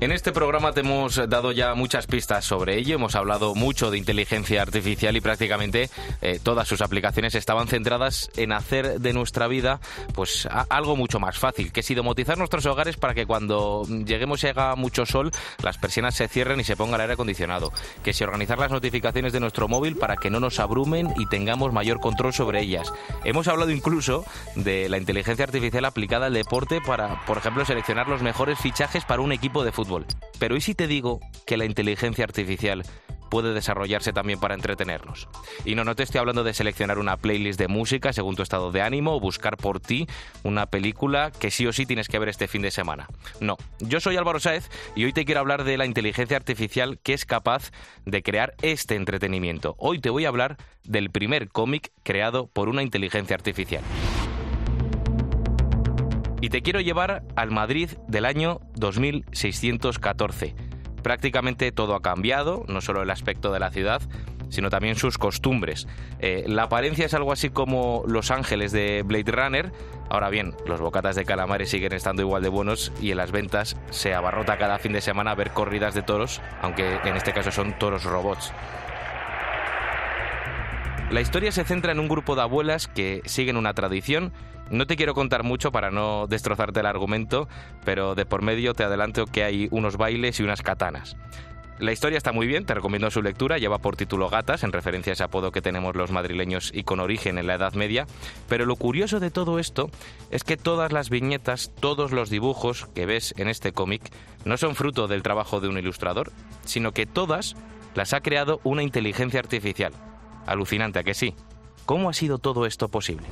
En este programa te hemos dado ya muchas pistas sobre ello, hemos hablado mucho de inteligencia artificial y prácticamente eh, todas sus aplicaciones estaban centradas en hacer de nuestra vida pues a- algo mucho más fácil, que es domotizar nuestros hogares para que cuando lleguemos y haga mucho sol las persianas se cierren y se ponga el aire acondicionado, que si organizar las notificaciones de nuestro móvil para que no nos abrumen y tengamos mayor control sobre ellas. Hemos hablado incluso de la inteligencia artificial aplicada al deporte para, por ejemplo, seleccionar los mejores fichajes para un equipo de fútbol. Pero ¿y si te digo que la inteligencia artificial puede desarrollarse también para entretenernos? Y no, no te estoy hablando de seleccionar una playlist de música según tu estado de ánimo o buscar por ti una película que sí o sí tienes que ver este fin de semana. No, yo soy Álvaro Sáez y hoy te quiero hablar de la inteligencia artificial que es capaz de crear este entretenimiento. Hoy te voy a hablar del primer cómic creado por una inteligencia artificial. Y te quiero llevar al Madrid del año 2614. Prácticamente todo ha cambiado, no solo el aspecto de la ciudad, sino también sus costumbres. Eh, la apariencia es algo así como Los Ángeles de Blade Runner. Ahora bien, los bocatas de calamares siguen estando igual de buenos y en las ventas se abarrota cada fin de semana a ver corridas de toros, aunque en este caso son toros robots. La historia se centra en un grupo de abuelas que siguen una tradición. No te quiero contar mucho para no destrozarte el argumento, pero de por medio te adelanto que hay unos bailes y unas katanas. La historia está muy bien, te recomiendo su lectura, lleva por título Gatas, en referencia a ese apodo que tenemos los madrileños y con origen en la Edad Media, pero lo curioso de todo esto es que todas las viñetas, todos los dibujos que ves en este cómic no son fruto del trabajo de un ilustrador, sino que todas las ha creado una inteligencia artificial. Alucinante, ¿a que sí? ¿Cómo ha sido todo esto posible?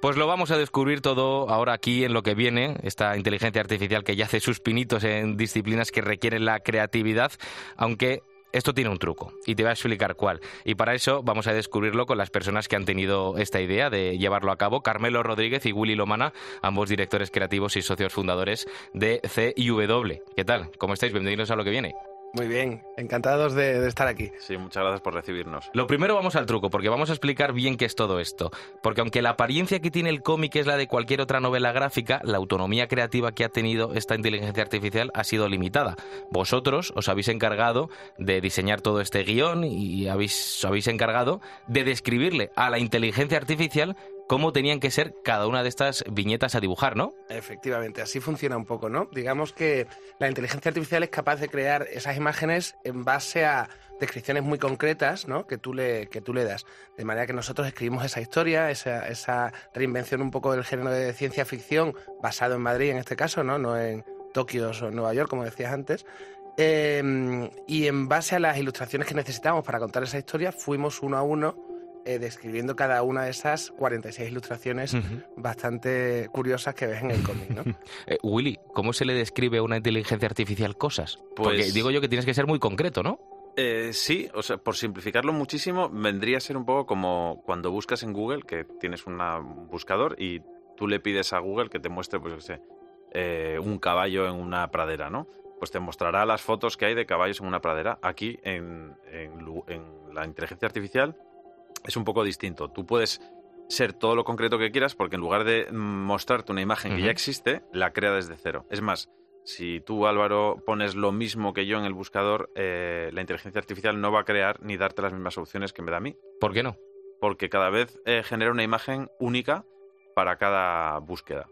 Pues lo vamos a descubrir todo ahora aquí en lo que viene, esta inteligencia artificial que ya hace sus pinitos en disciplinas que requieren la creatividad, aunque esto tiene un truco y te voy a explicar cuál. Y para eso vamos a descubrirlo con las personas que han tenido esta idea de llevarlo a cabo, Carmelo Rodríguez y Willy Lomana, ambos directores creativos y socios fundadores de CIW. ¿Qué tal? ¿Cómo estáis? Bienvenidos a lo que viene. Muy bien, encantados de, estar aquí. Sí, muchas gracias por recibirnos. Lo primero vamos al truco, porque vamos a explicar bien qué es todo esto. Porque aunque la apariencia que tiene el cómic es la de cualquier otra novela gráfica, la autonomía creativa que ha tenido esta inteligencia artificial ha sido limitada. Vosotros os habéis encargado de diseñar todo este guion y habéis, os habéis encargado de describirle a la inteligencia artificial cómo tenían que ser cada una de estas viñetas a dibujar, ¿no? Efectivamente, así funciona un poco, ¿no? Digamos que la inteligencia artificial es capaz de crear esas imágenes en base a descripciones muy concretas, ¿no? Que tú le, que tú le das. De manera que nosotros escribimos esa historia, esa, esa reinvención un poco del género de ciencia ficción, basado en Madrid en este caso, ¿no? No en Tokio o Nueva York, como decías antes. Eh, y en base a las ilustraciones que necesitamos para contar esa historia, fuimos uno a uno eh, describiendo cada una de esas 46 ilustraciones bastante curiosas que ves en el cómic, ¿no? Eh, Willy, ¿cómo se le describe a una inteligencia artificial cosas? Porque Pues- digo yo que tienes que ser muy concreto, ¿no? Eh, sí, o sea, por simplificarlo muchísimo, vendría a ser un poco como cuando buscas en Google, que tienes una- un buscador y tú le pides a Google que te muestre, pues, sé, eh, un caballo en una pradera, ¿no? pues te mostrará las fotos que hay de caballos en una pradera. Aquí, en, en lu- en la inteligencia artificial, es un poco distinto. Tú puedes ser todo lo concreto que quieras porque en lugar de mostrarte una imagen que ya existe, la crea desde cero. Es más, si tú, Álvaro, pones lo mismo que yo en el buscador, eh, la inteligencia artificial no va a crear ni darte las mismas opciones que me da a mí, ¿Por qué no? porque cada vez eh, genera una imagen única para cada búsqueda.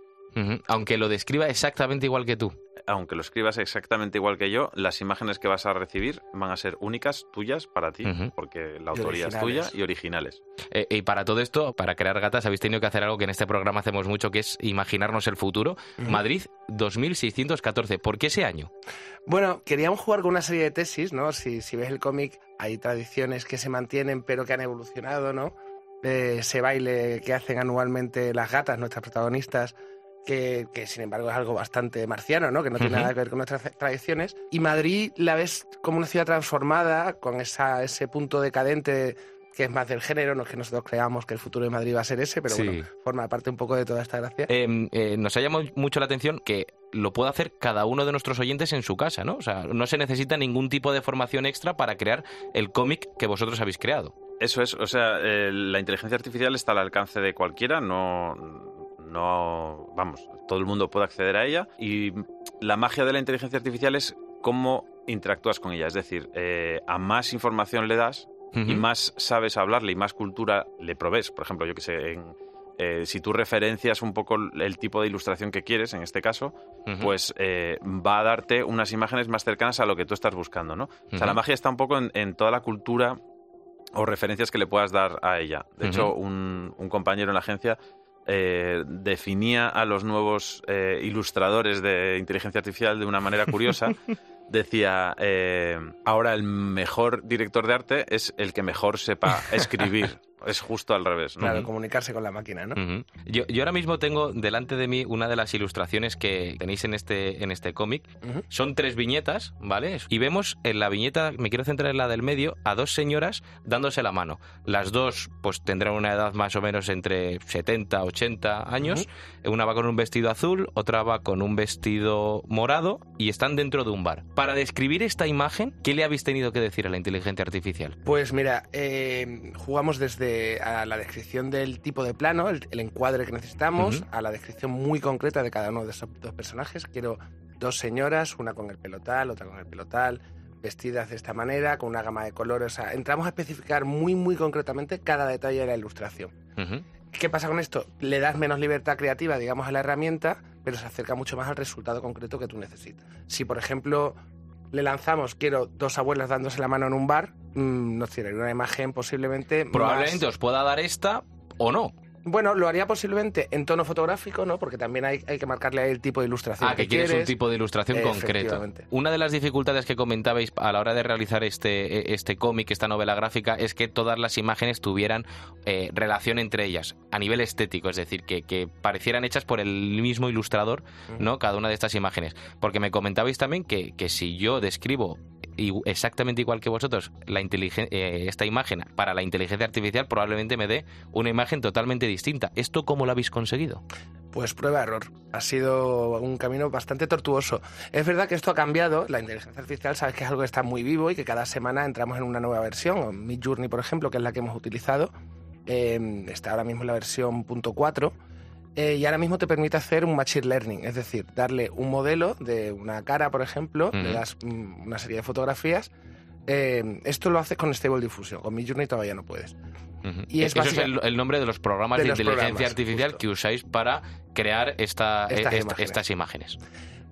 Aunque lo describa exactamente igual que tú. Aunque lo escribas exactamente igual que yo, las imágenes que vas a recibir van a ser únicas, tuyas, para ti, porque la autoría es tuya y originales. Eh, y para todo esto, para crear gatas, habéis tenido que hacer algo que en este programa hacemos mucho, que es imaginarnos el futuro. Madrid 2614. ¿Por qué ese año? Bueno, queríamos jugar con una serie de tesis, ¿no? Si, si ves el cómic, hay tradiciones que se mantienen pero que han evolucionado, ¿no? Eh, ese baile que hacen anualmente las gatas, nuestras protagonistas, que, que, sin embargo es algo bastante marciano, ¿no? Que no tiene nada que ver con nuestras tradiciones. Y Madrid la ves como una ciudad transformada, con esa, ese punto decadente que es más del género, no es que nosotros creamos que el futuro de Madrid va a ser ese, pero Sí. bueno, forma parte un poco de toda esta gracia. Eh, eh, nos ha llamado mucho la atención que lo puede hacer cada uno de nuestros oyentes en su casa, ¿no? O sea, no se necesita ningún tipo de formación extra para crear el cómic que vosotros habéis creado. Eso es, o sea, eh, la inteligencia artificial está al alcance de cualquiera, no, no, vamos, todo el mundo puede acceder a ella y la magia de la inteligencia artificial es cómo interactúas con ella, es decir, eh, a más información le das y más sabes hablarle y más cultura le provees. Por ejemplo, yo que sé, en, eh, si tú referencias un poco el tipo de ilustración que quieres, en este caso, pues eh, va a darte unas imágenes más cercanas a lo que tú estás buscando, ¿no? O sea, la magia está un poco en, en toda la cultura o referencias que le puedas dar a ella. De hecho, un compañero en la agencia eh, definía a los nuevos eh, ilustradores de inteligencia artificial de una manera curiosa. Decía, eh, ahora el mejor director de arte es el que mejor sepa escribir. Es justo al revés. ¿no? Claro, comunicarse con la máquina, ¿no? Yo, yo ahora mismo tengo delante de mí una de las ilustraciones que tenéis en este, en este cómic. Son tres viñetas, ¿vale? Y vemos en la viñeta, me quiero centrar en la del medio, a dos señoras dándose la mano. Las dos, pues tendrán una edad más o menos entre 70, 80 años. Una va con un vestido azul, otra va con un vestido morado y están dentro de un bar. Para describir esta imagen, ¿qué le habéis tenido que decir a la inteligencia artificial? Pues mira, eh, jugamos desde a la descripción del tipo de plano, el, el encuadre que necesitamos, a la descripción muy concreta de cada uno de esos dos personajes. Quiero dos señoras, una con el pelo tal, otra con el pelo tal, vestidas de esta manera, con una gama de colores. O sea, entramos a especificar muy, muy concretamente cada detalle de la ilustración. ¿Qué pasa con esto? Le das menos libertad creativa, digamos, a la herramienta, pero se acerca mucho más al resultado concreto que tú necesitas. Si, por ejemplo, le lanzamos, quiero dos abuelas dándose la mano en un bar, mm, nos tiraría una imagen posiblemente. Probablemente más- os pueda dar esta o no. Bueno, lo haría posiblemente en tono fotográfico, ¿no? Porque también hay, hay que marcarle el tipo de ilustración. Ah, que quieres un tipo de ilustración concreto. Una de las dificultades que comentabais a la hora de realizar este, este cómic, esta novela gráfica, es que todas las imágenes tuvieran eh, relación entre ellas, a nivel estético, es decir, que, que parecieran hechas por el mismo ilustrador, ¿no? Cada una de estas imágenes. Porque me comentabais también que, que si yo describo i- exactamente igual que vosotros la eh, esta imagen para la inteligencia artificial, probablemente me dé una imagen totalmente distinta. ¿Esto cómo lo habéis conseguido? Pues prueba-error. Ha sido un camino bastante tortuoso. Es verdad que esto ha cambiado. La inteligencia artificial, sabes que es algo que está muy vivo y que cada semana entramos en una nueva versión. Mid Journey, por ejemplo, que es la que hemos utilizado, eh, está ahora mismo en la versión .4 eh, y ahora mismo te permite hacer un machine learning, es decir, darle un modelo de una cara, por ejemplo, le Ujú. das mm, una serie de fotografías. Eh, esto lo haces con Stable Diffusion. Con Mid Journey todavía no puedes. Y es Eso es el, el nombre de los programas De de, los inteligencia programas, artificial justo. que usáis para crear esta, Estas eh, esta- imágenes. estas imágenes.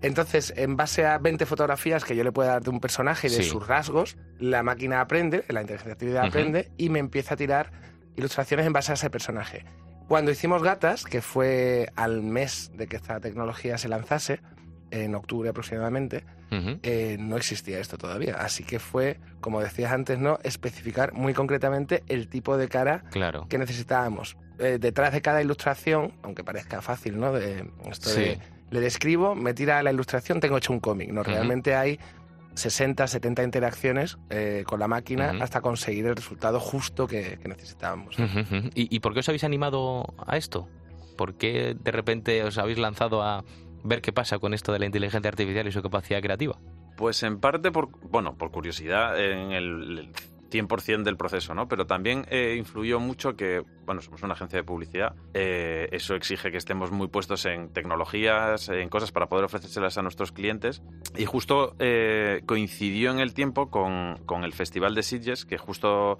Entonces, en base a 20 fotografías que yo le pueda dar de un personaje y de Sí. sus rasgos, la máquina aprende, la inteligencia artificial Ujú. aprende y me empieza a tirar ilustraciones en base a ese personaje. Cuando hicimos Gatas, que fue al mes de que esta tecnología se lanzase, en octubre aproximadamente, eh, no existía esto todavía. Así que fue, como decías antes, ¿no? especificar muy concretamente el tipo de cara Claro. que necesitábamos. Eh, detrás de cada ilustración, aunque parezca fácil, ¿no? De esto Sí. de le describo, me tira la ilustración, tengo hecho un cómic. No, realmente hay 60, 70 interacciones eh, con la máquina hasta conseguir el resultado justo que, que necesitábamos. ¿Y, y por qué os habéis animado a esto? ¿Por qué de repente os habéis lanzado a ver qué pasa con esto de la inteligencia artificial y su capacidad creativa? Pues en parte por, bueno, por curiosidad en el, el 100% del proceso, ¿no? Pero también eh, influyó mucho que, bueno, somos una agencia de publicidad, eh, eso exige que estemos muy puestos en tecnologías, en cosas para poder ofrecérselas a nuestros clientes. Y justo eh, coincidió en el tiempo con, con el Festival de Sitges, que justo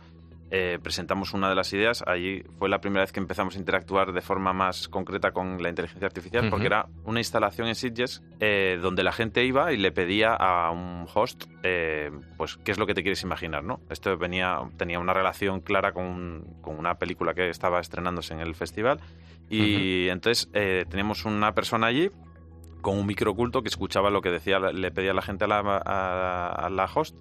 eh, presentamos una de las ideas. Allí fue la primera vez que empezamos a interactuar de forma más concreta con la inteligencia artificial, porque era una instalación en Sitges eh, donde la gente iba y le pedía a un host, eh, pues, qué es lo que te quieres imaginar, ¿no? Esto venía, tenía una relación clara con, un- con una película que estaba estrenándose en el festival. Y entonces teníamos una persona allí con un micro oculto que escuchaba lo que decía, le pedía la gente a la, a- a la host.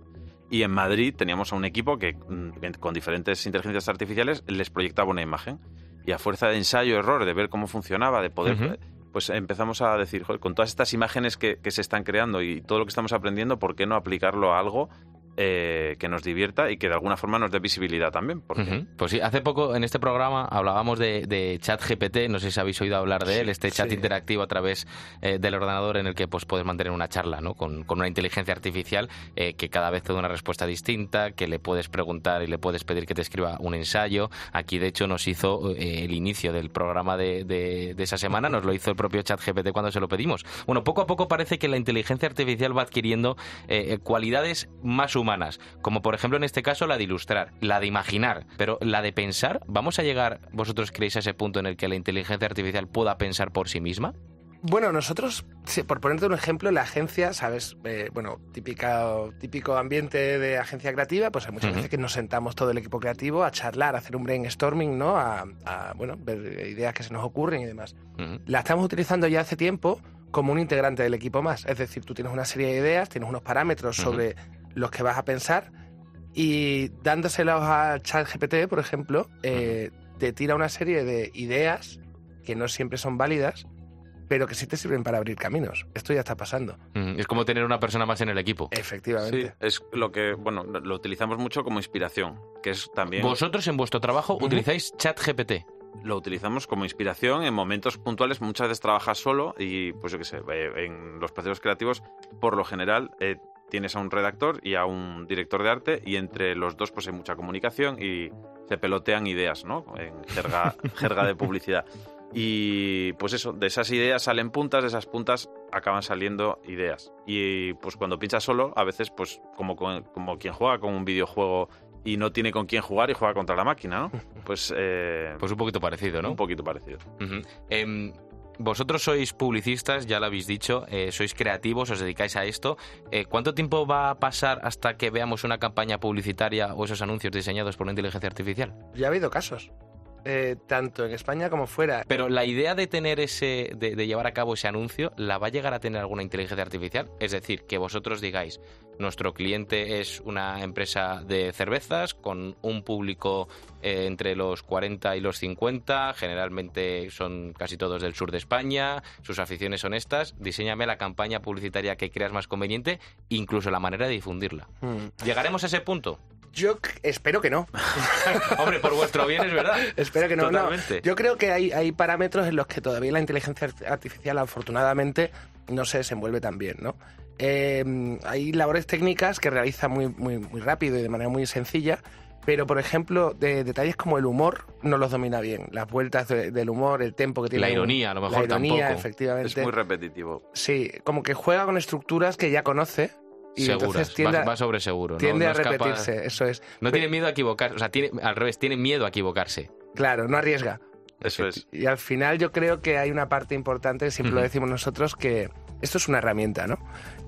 Y en Madrid teníamos a un equipo que mm, con diferentes inteligencias artificiales les proyectaba una imagen. Y a fuerza de ensayo-error, de ver cómo funcionaba, de poder... Pues empezamos a decir, "Joder, con todas estas imágenes que, que se están creando y todo lo que estamos aprendiendo, ¿por qué no aplicarlo a algo eh, que nos divierta y que de alguna forma nos dé visibilidad también? Porque Ujú. Pues sí, hace poco en este programa hablábamos de, de chat GPT, no sé si habéis oído hablar de él, este chat sí. interactivo a través eh, del ordenador en el que pues puedes mantener una charla ¿no? con, con una inteligencia artificial eh, que cada vez te da una respuesta distinta, que le puedes preguntar y le puedes pedir que te escriba un ensayo. Aquí de hecho nos hizo eh, el inicio del programa de, de- de esa semana, nos lo hizo el propio chat GPT cuando se lo pedimos. Bueno, poco a poco parece que la inteligencia artificial va adquiriendo eh, eh, cualidades más humanas, como por ejemplo en este caso la de ilustrar, la de imaginar, pero la de pensar, ¿vamos a llegar, vosotros creéis, a ese punto en el que la inteligencia artificial pueda pensar por sí misma? Bueno, nosotros, por ponerte un ejemplo, la agencia, ¿sabes? Eh, bueno, típica, típico ambiente de agencia creativa, pues hay muchas veces que nos sentamos todo el equipo creativo a charlar, a hacer un brainstorming, ¿no? A, a, bueno, ver ideas que se nos ocurren y demás. La estamos utilizando ya hace tiempo como un integrante del equipo más. Es decir, tú tienes una serie de ideas, tienes unos parámetros sobre los que vas a pensar y dándoselos a ChatGPT, por ejemplo, eh, te tira una serie de ideas que no siempre son válidas, pero que sí te sirven para abrir caminos. Esto ya está pasando. Ujú. Es como tener una persona más en el equipo. Sí, Efectivamente. es lo que, bueno, lo utilizamos mucho como inspiración, que es también... Vosotros en vuestro trabajo utilizáis chat GPT. lo utilizamos como inspiración en momentos puntuales. Muchas veces trabajas solo y, pues yo qué sé, eh, en los procesos creativos, por lo general, eh, tienes a un redactor y a un director de arte y entre los dos pues hay mucha comunicación y se pelotean ideas, ¿no? En jerga, jerga de publicidad. Y pues eso, de esas ideas salen puntas, de esas puntas acaban saliendo ideas. Y pues cuando piensas solo, a veces pues como, con- como quien juega con un videojuego y no tiene con quién jugar y juega contra la máquina, ¿no? Pues, eh, Pues un poquito parecido, ¿no? un poquito parecido. Vosotros sois publicistas, ya lo habéis dicho, eh, sois creativos, os dedicáis a esto. Eh, ¿Cuánto tiempo va a pasar hasta que veamos una campaña publicitaria o esos anuncios diseñados por una inteligencia artificial? Ya ha habido casos, eh, tanto en España como fuera. Pero la idea de tener ese, de, de llevar a cabo ese anuncio, ¿la va a llegar a tener alguna inteligencia artificial? Es decir, que vosotros digáis, nuestro cliente es una empresa de cervezas con un público eh, entre los 40 y los 50, generalmente son casi todos del sur de España, sus aficiones son estas, diseñame la campaña publicitaria que creas más conveniente, incluso la manera de difundirla. Mm. ¿Llegaremos a ese punto? Yo espero que no. Hombre, por vuestro bien es verdad. Espero que no. no. Yo creo que hay, hay parámetros en los que todavía la inteligencia art- artificial, afortunadamente, no se desenvuelve tan bien, ¿no? Eh, hay labores técnicas que realiza muy, muy, muy rápido y de manera muy sencilla, pero, por ejemplo, de detalles como el humor no los domina bien. Las vueltas de- del humor, el tempo que tiene. La ironía, a lo mejor, La ironía, tampoco. efectivamente. Es muy repetitivo. Sí, como que juega con estructuras que ya conoce y Seguras, entonces tiende, va, a- va sobre seguro. ¿no? tiende No a es capaz- repetirse, eso es. No tiene miedo a equivocarse, o sea, tiene, al revés, tiene miedo a equivocarse. Claro, no arriesga. Eso es. Y al final yo creo que hay una parte importante, siempre lo decimos nosotros, que esto es una herramienta, ¿no?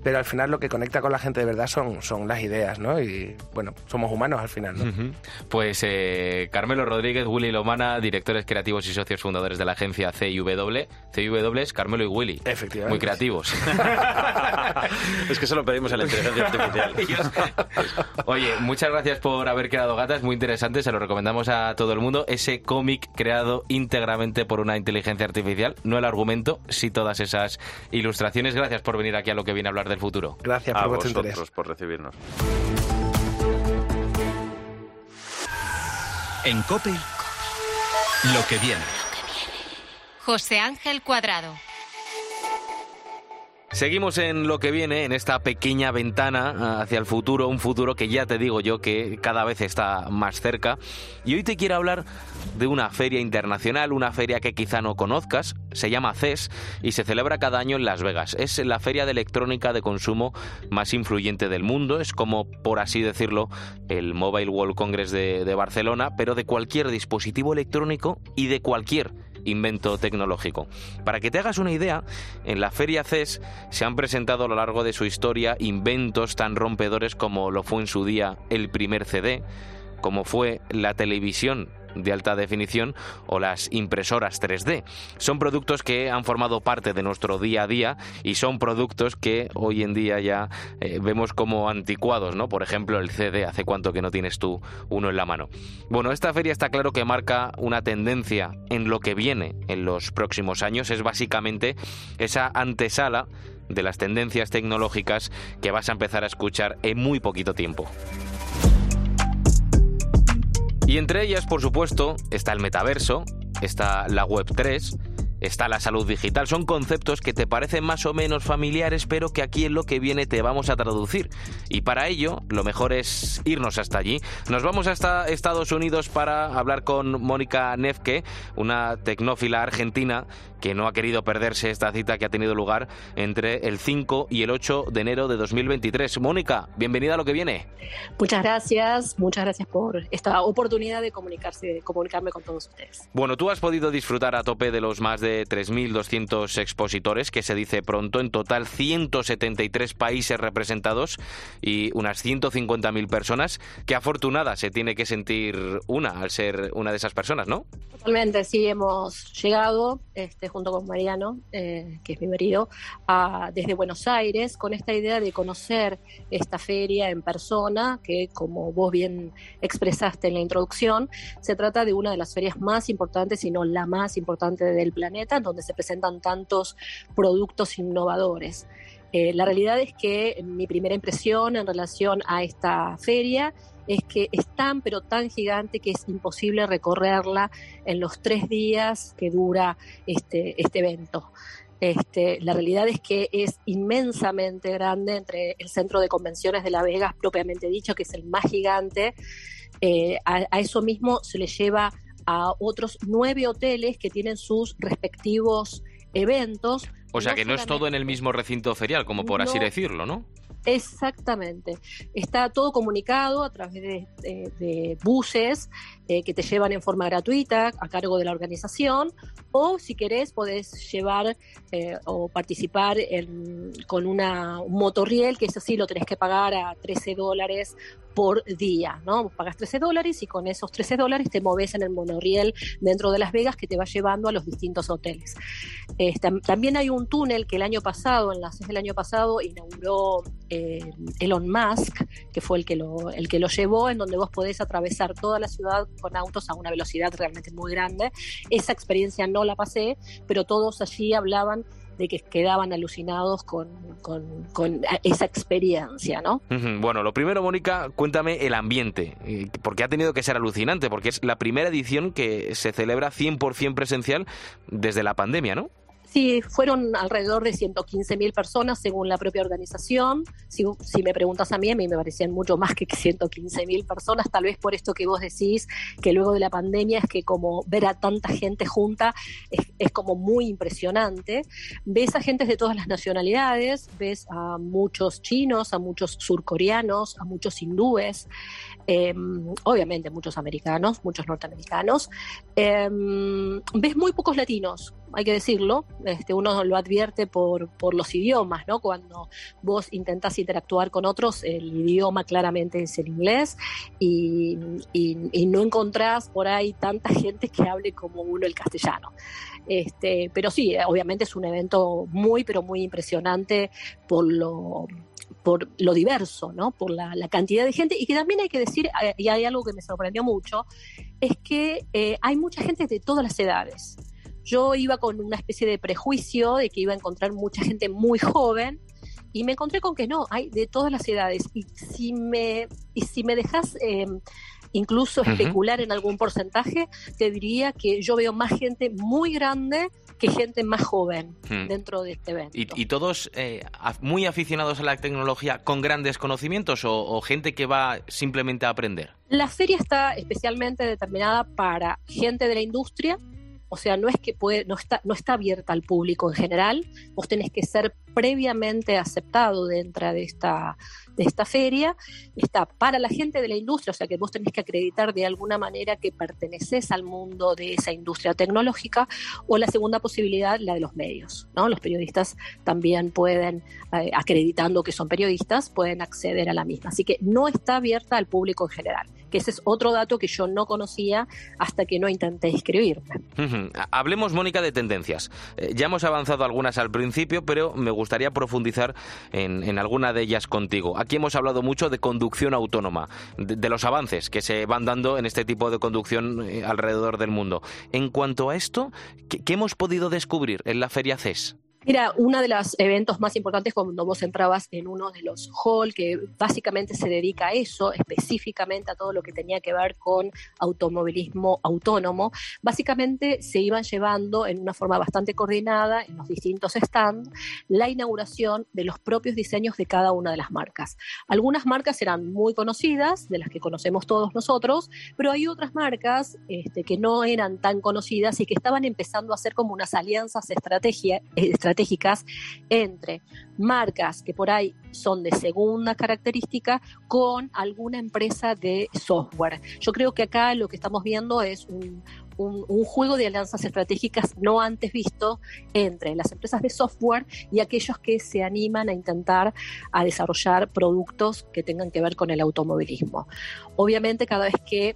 Pero al final lo que conecta con la gente de verdad son, son las ideas, ¿no? Y bueno, somos humanos al final, ¿no? Pues eh, Carmelo Rodríguez, Willy Lomana, directores creativos y socios fundadores de la agencia CIW. CIW es Carmelo y Willy. Efectivamente. Muy creativos. es que eso lo pedimos a la inteligencia artificial. Oye, muchas gracias por haber creado gatas, muy interesante, se lo recomendamos a todo el mundo. Ese cómic creado íntegramente por una inteligencia artificial, no el argumento, sí todas esas ilustraciones. Gracias por venir aquí a lo que viene a hablar del futuro. Gracias a por vuestro vosotros interés. por recibirnos. En COPE, lo que viene. José Ángel Cuadrado. Seguimos en lo que viene, en esta pequeña ventana ah, hacia el futuro, un futuro que ya te digo yo que cada vez está más cerca. Y hoy te quiero hablar de una feria internacional, una feria que quizá no conozcas, se llama CES y se celebra cada año en Las Vegas. Es la feria de electrónica de consumo más influyente del mundo, es como, por así decirlo, el Mobile World Congress de, de Barcelona, pero de cualquier dispositivo electrónico y de cualquier invento tecnológico. Para que te hagas una idea, en la Feria CES se han presentado a lo largo de su historia inventos tan rompedores como lo fue en su día el primer CD, como fue la televisión de alta definición o las impresoras 3D. Son productos que han formado parte de nuestro día a día y son productos que hoy en día ya eh, vemos como anticuados, ¿no? Por ejemplo, el CD, ¿hace cuánto que no tienes tú uno en la mano? Bueno, esta feria está claro que marca una tendencia en lo que viene en los próximos años. Es básicamente esa antesala de las tendencias tecnológicas que vas a empezar a escuchar en muy poquito tiempo. Y entre ellas, por supuesto, está el metaverso, está la Web 3, está la salud digital. Son conceptos que te parecen más o menos familiares, pero que aquí en lo que viene te vamos a traducir. Y para ello, lo mejor es irnos hasta allí. Nos vamos hasta Estados Unidos para hablar con Mónica Nefke, una tecnófila argentina que no ha querido perderse esta cita que ha tenido lugar entre el 5 y el 8 de enero de 2023. Mónica, bienvenida a lo que viene. Muchas gracias, muchas gracias por esta oportunidad de comunicarse, comunicarme con todos ustedes. Bueno, tú has podido disfrutar a tope de los más de 3.200 expositores, que se dice pronto, en total 173 países representados y unas 150.000 personas. Qué afortunada se tiene que sentir una al ser una de esas personas, ¿no? Totalmente, sí, hemos llegado. Este, junto con Mariano, eh, que es mi marido, desde Buenos Aires con esta idea de conocer esta feria en persona, que como vos bien expresaste en la introducción, se trata de una de las ferias más importantes, si no la más importante del planeta, donde se presentan tantos productos innovadores. Eh, la realidad es que mi primera impresión en relación a esta feria es que es tan pero tan gigante que es imposible recorrerla en los tres días que dura este, este evento. Este, la realidad es que es inmensamente grande entre el centro de convenciones de La Vegas, propiamente dicho, que es el más gigante. Eh, a, eso mismo se le lleva a otros nueve hoteles que tienen sus respectivos eventos. O sea que no es todo en el mismo recinto ferial, como por así decirlo, ¿no? Exactamente. Está todo comunicado a través de, buses eh, que te llevan en forma gratuita a cargo de la organización o si querés podés llevar eh, o participar con una, un motorriel que eso sí lo tenés que pagar a 13 dólares por día, ¿no? pagas 13 dólares y con esos 13 dólares te moves en el monorriel dentro de Las Vegas que te va llevando a los distintos hoteles. también hay un túnel que el año pasado, en las del año pasado, inauguró eh, Elon Musk, que fue el que, lo, el que lo llevó, en donde vos podés atravesar toda la ciudad con autos a una velocidad realmente muy grande. Esa experiencia no la pasé, pero todos allí hablaban de que quedaban alucinados con, esa experiencia, ¿no? Bueno, lo primero, Mónica, cuéntame el ambiente, eh, porque ha tenido que ser alucinante, porque es la primera edición que se celebra 100% presencial desde la pandemia, ¿no? Sí, fueron alrededor de 115 mil personas según la propia organización. Si, me preguntas a mí, a mí me parecían mucho más que 115 mil personas, tal vez por esto que vos decís, que luego de la pandemia es que como ver a tanta gente junta es, como muy impresionante. Ves a gente de todas las nacionalidades, ves a muchos chinos, a muchos surcoreanos, a muchos hindúes, Em, obviamente muchos americanos, muchos norteamericanos. Em, ves muy pocos latinos, hay que decirlo, este, uno lo advierte por, por los idiomas, ¿no? Cuando vos intentás interactuar con otros, el idioma claramente es el inglés y, y, no encontrás por ahí tanta gente que hable como uno el castellano. Este, pero sí, obviamente es un evento muy, pero muy impresionante por lo, por lo diverso, ¿no? por la, cantidad de gente, y que también hay que decir, eh, y hay algo que me sorprendió mucho, es que eh, hay mucha gente de todas las edades. Yo iba con una especie de prejuicio de que iba a encontrar mucha gente muy joven, Y me encontré con que no, hay de todas las edades. Y si me, y si me dejas eh, incluso especular en algún porcentaje, te diría que yo veo más gente muy grande que gente más joven Hmm. dentro de este evento. ¿Y, y todos eh, muy aficionados a la tecnología con grandes conocimientos o, o gente que va simplemente a aprender? La feria está especialmente determinada para gente de la industria, o sea, no es que puede, no está, no está abierta al público en general, vos tenés que ser previamente aceptado dentro de esta, de esta feria, está para la gente de la industria, o sea que vos tenés que acreditar de alguna manera que perteneces al mundo de esa industria tecnológica, o la segunda posibilidad, la de los medios, ¿no? Los periodistas también pueden, eh, acreditando que son periodistas, pueden acceder a la misma. Así que no está abierta al público en general, que ese es otro dato que yo no conocía hasta que no intenté inscribirme. Hablemos, Mónica, de tendencias. Eh, ya hemos avanzado algunas al principio, pero me gustaría profundizar en, en alguna de ellas contigo. Aquí hemos hablado mucho de conducción autónoma, de, los avances que se van dando en este tipo de conducción eh, alrededor del mundo. En cuanto a esto, ¿qué, qué hemos podido descubrir en la Feria CES? Mira, uno de los eventos más importantes cuando vos entrabas en uno de los hall, que básicamente se dedica a eso, específicamente a todo lo que tenía que ver con automovilismo autónomo, básicamente se iban llevando en una forma bastante coordinada en los distintos stands la inauguración de los propios diseños de cada una de las marcas. Algunas marcas eran muy conocidas, de las que conocemos todos nosotros, pero hay otras marcas este, que no eran tan conocidas y que estaban empezando a hacer como unas alianzas estrategia- estratégicas entre marcas que por ahí son de segunda característica con alguna empresa de software. Yo creo que acá lo que estamos viendo es un, un- juego de alianzas estratégicas no antes visto entre las empresas de software y aquellos que se animan a intentar a desarrollar productos que tengan que ver con el automovilismo. Obviamente cada vez que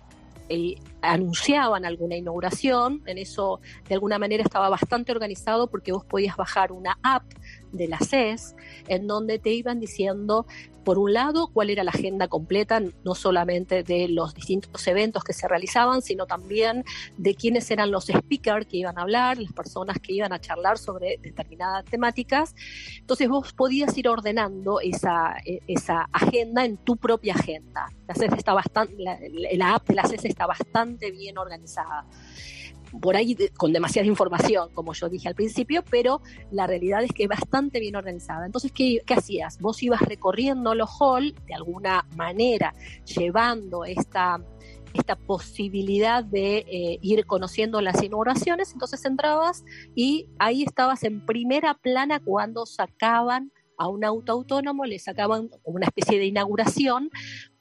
anunciaban alguna inauguración, en eso de alguna manera estaba bastante organizado porque vos podías bajar una app de la CES en donde te iban diciendo, por un lado, cuál era la agenda completa, no solamente de los distintos eventos que se realizaban, sino también de quiénes eran los speakers que iban a hablar, las personas que iban a charlar sobre determinadas temáticas. Entonces vos podías ir ordenando esa, eh, esa agenda en tu propia agenda. La, CES está bastante, la, la app de la CES está bastante bien organizada por ahí con demasiada información, como yo dije al principio, pero la realidad es que bastante bien organizada. Entonces, ¿qué, qué hacías? Vos ibas recorriendo los hall de alguna manera, llevando esta, esta posibilidad de eh, ir conociendo las inauguraciones, entonces entrabas y ahí estabas en primera plana cuando sacaban a un auto autónomo, le sacaban como una especie de inauguración,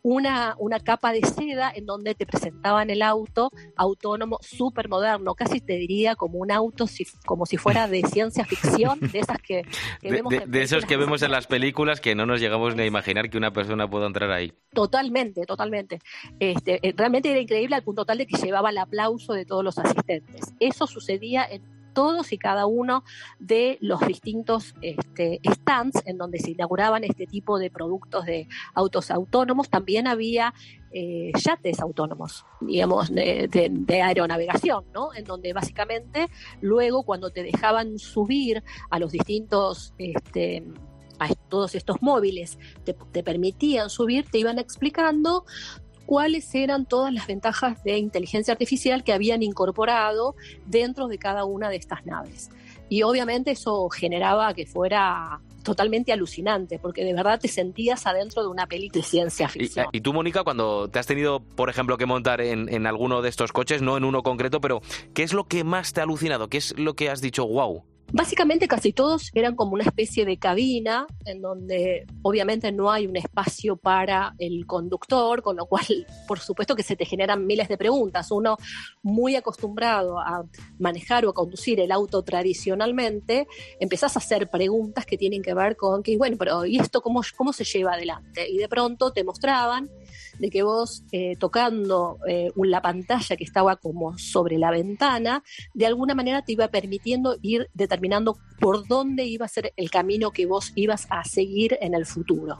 una, una capa de seda en donde te presentaban el auto autónomo súper moderno, casi te diría como un auto, si- como si fuera de ciencia ficción, de esas que, que De, vemos de- en de esos que vemos en las películas que no nos llegamos ni a imaginar que una persona pueda entrar ahí. Totalmente, totalmente. Este, eh, realmente era increíble al punto tal de que llevaba el aplauso de todos los asistentes. Eso sucedía en todos y cada uno de los distintos este, stands en donde se inauguraban este tipo de productos de autos autónomos. También había eh, yates autónomos, digamos, de, de- aeronavegación, ¿no? En donde básicamente luego cuando te dejaban subir a los distintos... Este, a todos estos móviles te permitían subir, te iban explicando cuáles eran todas las ventajas de inteligencia artificial que habían incorporado dentro de cada una de estas naves. Y obviamente eso generaba que fuera totalmente alucinante, porque de verdad te sentías adentro de una película de ciencia Y, ficción. y tú, Mónica, cuando te has tenido, por ejemplo, que montar en, en alguno de estos coches, no en uno concreto, pero ¿qué es lo que más te ha alucinado? ¿Qué es lo que has dicho, wow? Básicamente casi todos eran como una especie de cabina en donde obviamente no hay un espacio para el conductor, con lo cual por supuesto que se te generan miles de preguntas. Uno muy acostumbrado a manejar o a conducir el auto tradicionalmente, empezás a hacer preguntas que tienen que ver con que, bueno, pero ¿y esto cómo, cómo se lleva adelante? Y de pronto te mostraban de que vos eh, tocando eh, la pantalla que estaba como sobre la ventana, de alguna manera te iba permitiendo ir determinando por dónde iba a ser el camino que vos ibas a seguir en el futuro.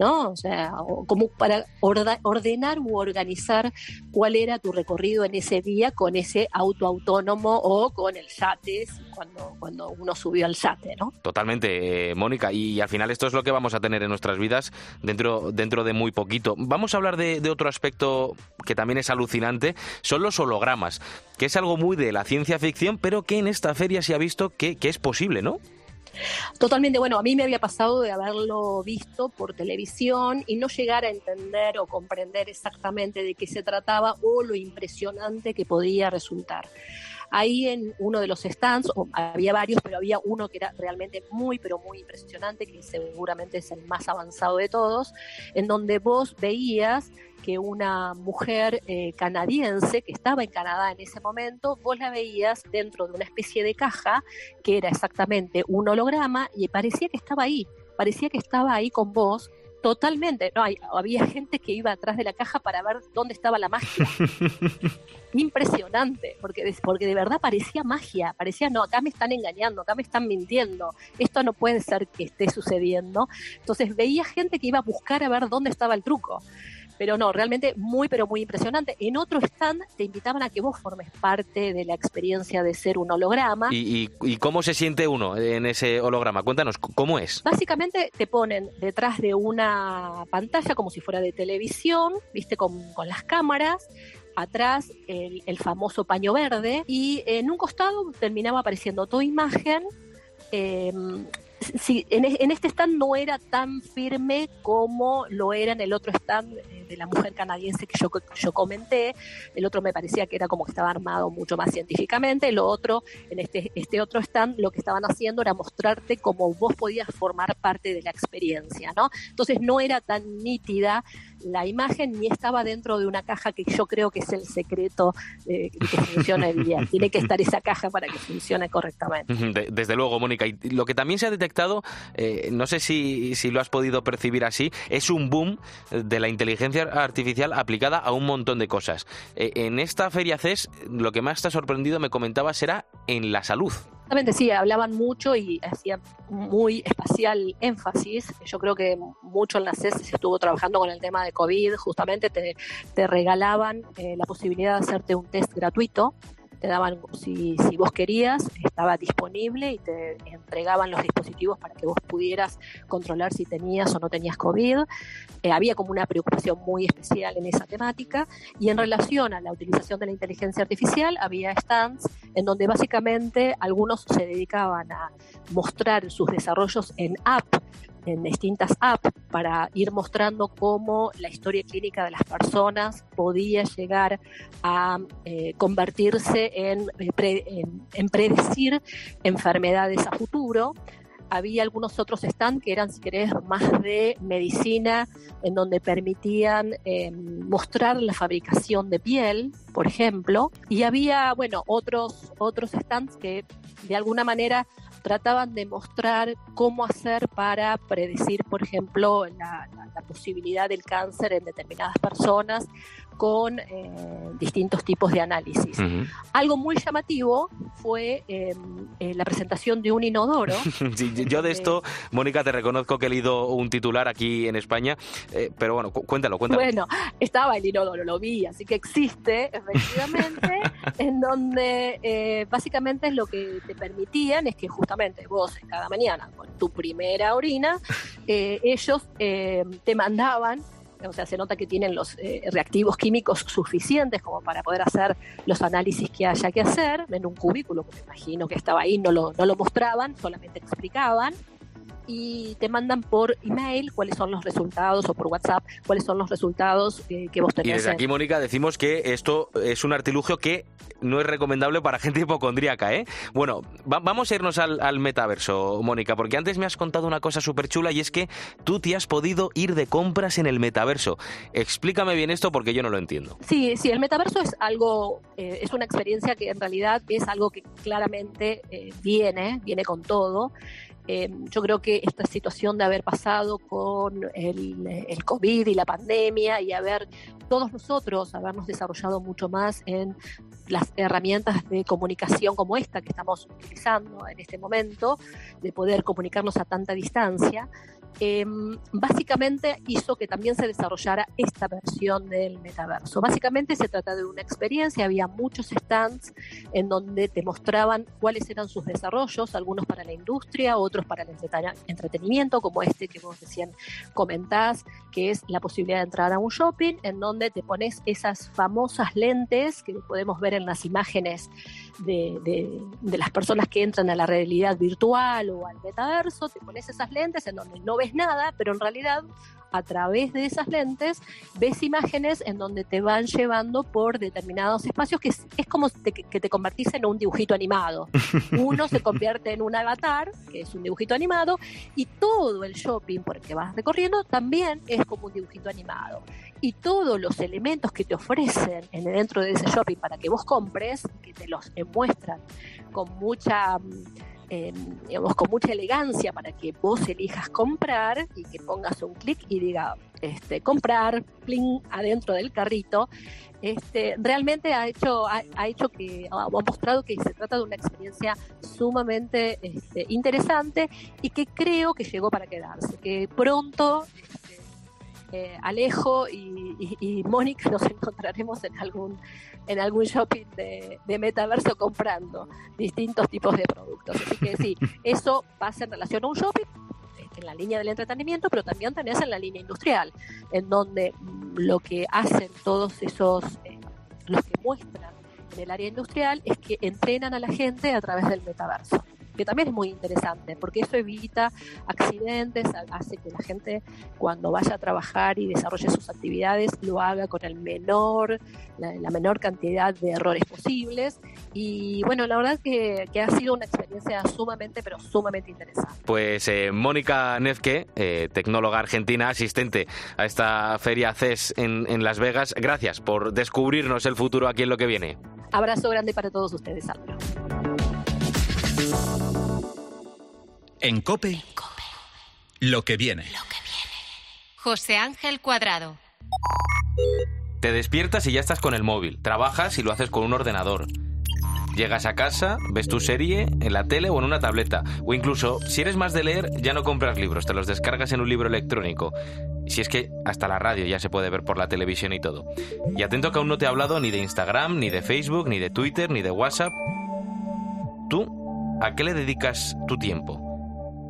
¿No? O sea, como para ordenar u organizar cuál era tu recorrido en ese día con ese auto autónomo o con el yate, cuando, cuando uno subió al yate, ¿no? Totalmente, eh, Mónica, y al final esto es lo que vamos a tener en nuestras vidas dentro, dentro de muy poquito. Vamos a hablar de, otro aspecto que también es alucinante, son los hologramas, que es algo muy de la ciencia ficción, pero que en esta feria se ha visto que, que es posible, ¿no? Totalmente, bueno, a mí me había pasado de haberlo visto por televisión y no llegar a entender o comprender exactamente de qué se trataba o lo impresionante que podía resultar. Ahí en uno de los stands, había varios, pero había uno que era realmente muy, pero muy impresionante, que seguramente es el más avanzado de todos, en donde vos veías que una mujer eh, canadiense que estaba en Canadá en ese momento, vos la veías dentro de una especie de caja que era exactamente un holograma y parecía que estaba ahí, parecía que estaba ahí con vos totalmente. No, había gente que iba atrás de la caja para ver dónde estaba la magia. Impresionante, porque, porque de verdad parecía magia, parecía, no, acá me están engañando, acá me están mintiendo, esto no puede ser que esté sucediendo. Entonces veía gente que iba a buscar a ver dónde estaba el truco pero no, realmente muy, pero muy impresionante. En otro stand te invitaban a que vos formes parte de la experiencia de ser un holograma. ¿Y, cómo se siente uno en ese holograma? Cuéntanos, ¿cómo es? Básicamente te ponen detrás de una pantalla como si fuera de televisión, viste, con, las cámaras atrás el, el, famoso paño verde y en un costado terminaba apareciendo tu imagen eh, sí, en, este stand no era tan firme como lo era en el otro stand eh, de la mujer canadiense que yo, yo comenté. El otro me parecía que era como que estaba armado mucho más científicamente. Lo otro, en este, este otro stand, lo que estaban haciendo era mostrarte cómo vos podías formar parte de la experiencia, ¿no? Entonces no era tan nítida la imagen ni estaba dentro de una caja que yo creo que es el secreto de que funcione bien. Tiene que estar esa caja para que funcione correctamente. Desde luego, Mónica. Y lo que también se ha detectado, eh, no sé si, si lo has podido percibir así, es un boom de la inteligencia artificial aplicada a un montón de cosas. Eh, en esta feria CES, lo que más ha sorprendido, me comentabas, era en la salud. Exactamente, sí, hablaban mucho y hacían muy especial énfasis. Yo creo que mucho en la CES se estuvo trabajando con el tema de COVID, justamente te, te regalaban eh, la posibilidad de hacerte un test gratuito te daban, si, si vos querías, estaba disponible y te entregaban los dispositivos para que vos pudieras controlar si tenías o no tenías COVID. Eh, había como una preocupación muy especial en esa temática y en relación a la utilización de la inteligencia artificial había stands en donde básicamente algunos se dedicaban a mostrar sus desarrollos en app en distintas apps para ir mostrando cómo la historia clínica de las personas podía llegar a eh, convertirse en, eh, en, predecir enfermedades a futuro. Había algunos otros stands que eran, si querés, más de medicina, en donde permitían em, mostrar la fabricación de piel, por ejemplo, y había, bueno, otros, otros stands que de alguna manera trataban de mostrar cómo hacer para predecir, por ejemplo, la, posibilidad del cáncer en determinadas personas con eh, distintos tipos de análisis. Algo muy llamativo fue em, eh, la presentación de un inodoro. yo de esto, Mónica, te reconozco que he leído un titular aquí en España, eh, pero bueno, cuéntalo, cuéntalo. Bueno, estaba el inodoro, lo vi, así que existe, efectivamente, en donde básicamente lo que te permitían es que justamente vos cada mañana, con tu primera orina, ellos te mandaban o sea, se nota que tienen los eh, reactivos químicos suficientes como para poder hacer los análisis que haya que hacer en un cubículo, que me imagino que estaba ahí, no lo, no lo mostraban, solamente explicaban y te mandan por email cuáles son los resultados o por WhatsApp cuáles son los resultados que vos tenés. Y desde aquí, Mónica, decimos que esto es un artilugio que no es recomendable para gente hipocondríaca, ¿eh? Bueno, vamos a irnos al, metaverso, Mónica, porque antes me has contado una cosa súper chula y es que tú te has podido ir de compras en el metaverso. Explícame bien esto porque yo no lo entiendo. Sí, sí, el metaverso es algo, eh, es una experiencia que en realidad es algo que claramente eh, viene, viene con todo. Eh, yo creo que esta situación de haber pasado con el, el, COVID y la pandemia y haber todos nosotros habernos desarrollado mucho más en las herramientas de comunicación como esta que estamos utilizando en este momento, de poder comunicarnos a tanta distancia, eh, básicamente hizo que también se desarrollara esta versión del metaverso. Básicamente se trata de una experiencia, había muchos stands en donde te mostraban cuáles eran sus desarrollos, algunos para la industria, otros para el entretenimiento, como este que vos recién comentás, que es la posibilidad de entrar a un shopping en donde te pones esas famosas lentes que podemos ver en las imágenes de, de, de las personas que entran a la realidad virtual o al metaverso, te pones esas lentes en donde no ves nada, pero en realidad a través de esas lentes ves imágenes en donde te van llevando por determinados espacios que es, es como te, que te convertís en un dibujito animado. Uno se convierte en un avatar, que es un dibujito animado, y todo el shopping por el que vas recorriendo también es como un dibujito animado. Y todos los elementos que te ofrecen en, dentro de ese shopping para que vos compres, que te los muestran con mucha eh, digamos, con mucha elegancia para que vos elijas comprar y que pongas un clic y diga este, comprar, pling, adentro del carrito, este, realmente ha hecho, ha, ha hecho que, ha mostrado que se trata de una experiencia sumamente este, interesante y que creo que llegó para quedarse, que pronto eh, Alejo y, y, y Mónica nos encontraremos en algún en algún shopping de, de, metaverso comprando distintos tipos de productos. Así que sí, eso pasa en relación a un shopping en la línea del entretenimiento, pero también tenés en la línea industrial, en donde lo que hacen todos esos, eh, los que muestran en el área industrial es que entrenan a la gente a través del metaverso que también es muy interesante, porque eso evita accidentes, hace que la gente cuando vaya a trabajar y desarrolle sus actividades lo haga con el menor, la, la menor cantidad de errores posibles. Y bueno, la verdad que, que, ha sido una experiencia sumamente, pero sumamente interesante. Pues eh, Mónica Nezque, eh, tecnóloga argentina, asistente a esta feria CES en, en Las Vegas, gracias por descubrirnos el futuro aquí en lo que viene. Abrazo grande para todos ustedes, Álvaro. En Cope, Cope. Lo, que viene. lo que viene. José Ángel Cuadrado. Te despiertas y ya estás con el móvil. Trabajas y lo haces con un ordenador. Llegas a casa, ves tu serie en la tele o en una tableta. O incluso, si eres más de leer, ya no compras libros, te los descargas en un libro electrónico. Si es que hasta la radio ya se puede ver por la televisión y todo. Y atento que aún no te he hablado ni de Instagram, ni de Facebook, ni de Twitter, ni de WhatsApp. ¿Tú ¿A qué le dedicas tu tiempo?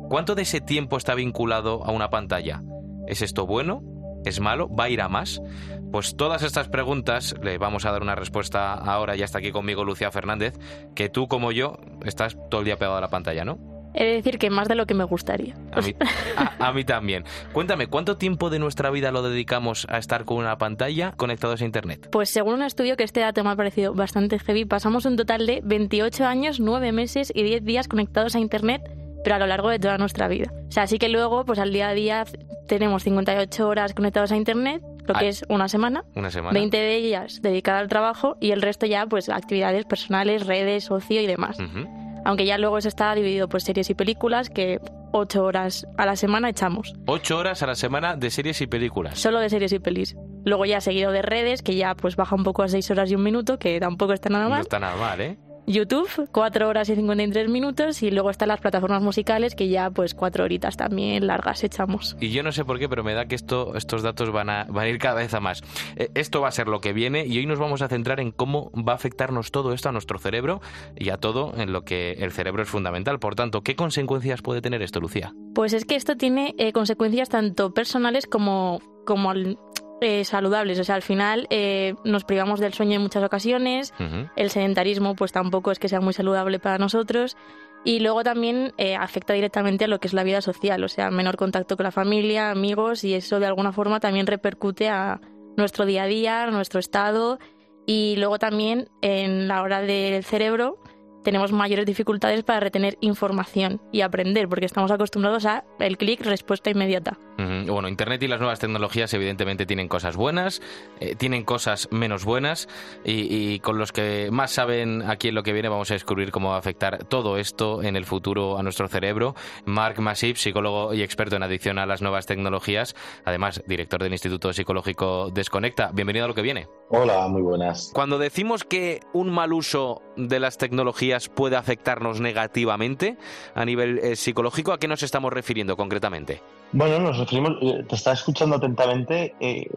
¿Cuánto de ese tiempo está vinculado a una pantalla? ¿Es esto bueno? ¿Es malo? ¿Va a ir a más? Pues todas estas preguntas le vamos a dar una respuesta ahora. Ya está aquí conmigo Lucía Fernández, que tú como yo estás todo el día pegado a la pantalla, ¿no? He de decir que más de lo que me gustaría. A mí, a, a mí, también. Cuéntame, ¿cuánto tiempo de nuestra vida lo dedicamos a estar con una pantalla conectados a Internet? Pues según un estudio que este dato me ha parecido bastante heavy, pasamos un total de 28 años, 9 meses y 10 días conectados a Internet, pero a lo largo de toda nuestra vida. O sea, así que luego, pues al día a día tenemos 58 horas conectados a Internet, lo que ah, es una semana, una semana, 20 de ellas dedicadas al trabajo y el resto ya, pues actividades personales, redes, ocio y demás. Uh -huh aunque ya luego eso está dividido por series y películas, que ocho horas a la semana echamos. Ocho horas a la semana de series y películas. Solo de series y pelis. Luego ya seguido de redes, que ya pues baja un poco a seis horas y un minuto, que tampoco está nada mal. No está nada mal, ¿eh? YouTube, 4 horas y 53 minutos, y luego están las plataformas musicales que ya pues cuatro horitas también largas echamos. Y yo no sé por qué, pero me da que esto, estos datos van a, van a ir cada vez a más. Eh, esto va a ser lo que viene y hoy nos vamos a centrar en cómo va a afectarnos todo esto a nuestro cerebro y a todo en lo que el cerebro es fundamental. Por tanto, ¿qué consecuencias puede tener esto, Lucía? Pues es que esto tiene eh, consecuencias tanto personales como, como al, eh, saludables. O sea, al final eh, nos privamos del sueño en muchas ocasiones. Uh -huh. El sedentarismo, pues tampoco es que sea muy saludable para nosotros. Y luego también eh, afecta directamente a lo que es la vida social, o sea, menor contacto con la familia, amigos, y eso de alguna forma también repercute a nuestro día a día, nuestro estado. Y luego también en la hora del cerebro tenemos mayores dificultades para retener información y aprender, porque estamos acostumbrados a el clic respuesta inmediata. Bueno, Internet y las nuevas tecnologías evidentemente tienen cosas buenas, eh, tienen cosas menos buenas y, con los que más saben aquí en lo que viene vamos a descubrir cómo va a afectar todo esto en el futuro a nuestro cerebro. Mark Masip, psicólogo y experto en adicción a las nuevas tecnologías, además director del Instituto Psicológico Desconecta. Bienvenido a lo que viene. Hola, muy buenas. Cuando decimos que un mal uso de las tecnologías puede afectarnos negativamente a nivel eh, psicológico, ¿a qué nos estamos refiriendo concretamente? Bueno, nos eh, te estaba escuchando atentamente. Eh,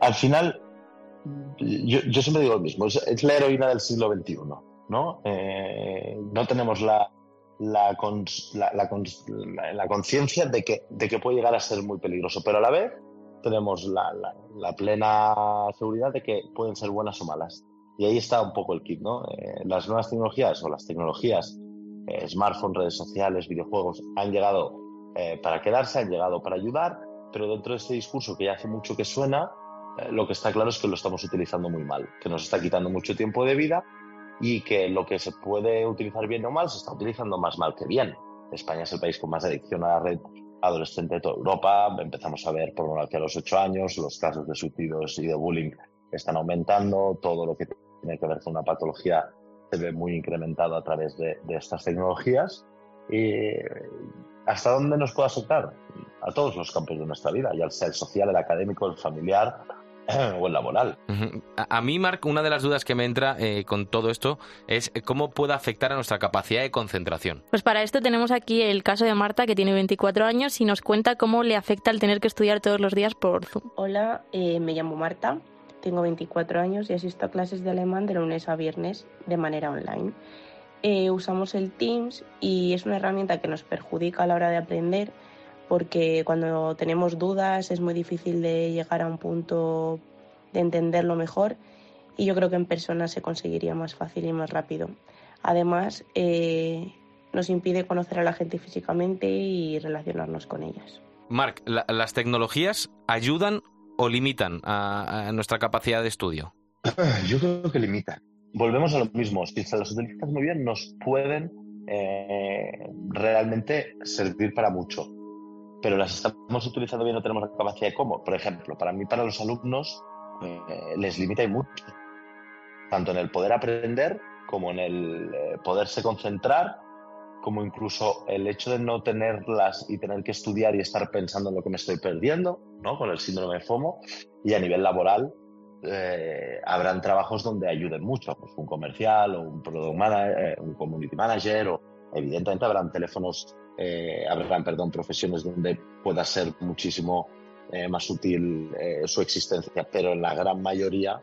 al final, yo, siempre digo lo mismo, es, la heroína del siglo XXI, ¿no? no tenemos la, la, la, conciencia de que, de que puede llegar a ser muy peligroso, pero a la vez tenemos la, plena seguridad de que pueden ser buenas o malas. Y ahí está un poco el kit, ¿no? Eh, las nuevas tecnologías o las tecnologías, eh, smartphones, redes sociales, videojuegos, han llegado eh, para quedarse, han llegado para ayudar, pero dentro de este discurso que ya hace mucho que suena, lo que está claro es que lo estamos utilizando muy mal, que nos está quitando mucho tiempo de vida y que lo que se puede utilizar bien o mal se está utilizando más mal que bien. España es el país con más adicción a la red adolescente de toda Europa. Empezamos a ver por que a los ocho años los casos de suicidios y de bullying están aumentando. Todo lo que tiene que ver con una patología se ve muy incrementado a través de, estas tecnologías. ¿Y hasta dónde nos puede afectar? A todos los campos de nuestra vida, ya sea el social, el académico, el familiar, o en la moral. A mí, Marc, una de las dudas que me entra eh, con todo esto es eh, cómo puede afectar a nuestra capacidad de concentración. Pues para esto tenemos aquí el caso de Marta, que tiene 24 años, y nos cuenta cómo le afecta el tener que estudiar todos los días por Zoom. Hola, eh, me llamo Marta, tengo 24 años y asisto a clases de alemán de lunes a viernes de manera online. Usamos el Teams y es una herramienta que nos perjudica a la hora de aprender porque cuando tenemos dudas es muy difícil de llegar a un punto de entenderlo mejor y yo creo que en persona se conseguiría más fácil y más rápido. Además, eh, nos impide conocer a la gente físicamente y relacionarnos con ellas. Marc, ¿las tecnologías ayudan o limitan a, nuestra capacidad de estudio? Yo creo que limitan. Volvemos a lo mismo. Si se las utilizas muy bien, nos pueden eh, realmente servir para mucho pero las estamos utilizando bien, no tenemos la capacidad de cómo. Por ejemplo, para mí, para los alumnos, eh, les limita y mucho, tanto en el poder aprender como en el eh, poderse concentrar, como incluso el hecho de no tenerlas y tener que estudiar y estar pensando en lo que me estoy perdiendo, ¿no? con el síndrome de FOMO, y a nivel laboral. Eh, habrán trabajos donde ayuden mucho, pues un comercial o un product manager, un community manager, o evidentemente habrán teléfonos eh, habrán perdón, profesiones donde pueda ser muchísimo eh, más útil eh, su existencia, pero en la gran mayoría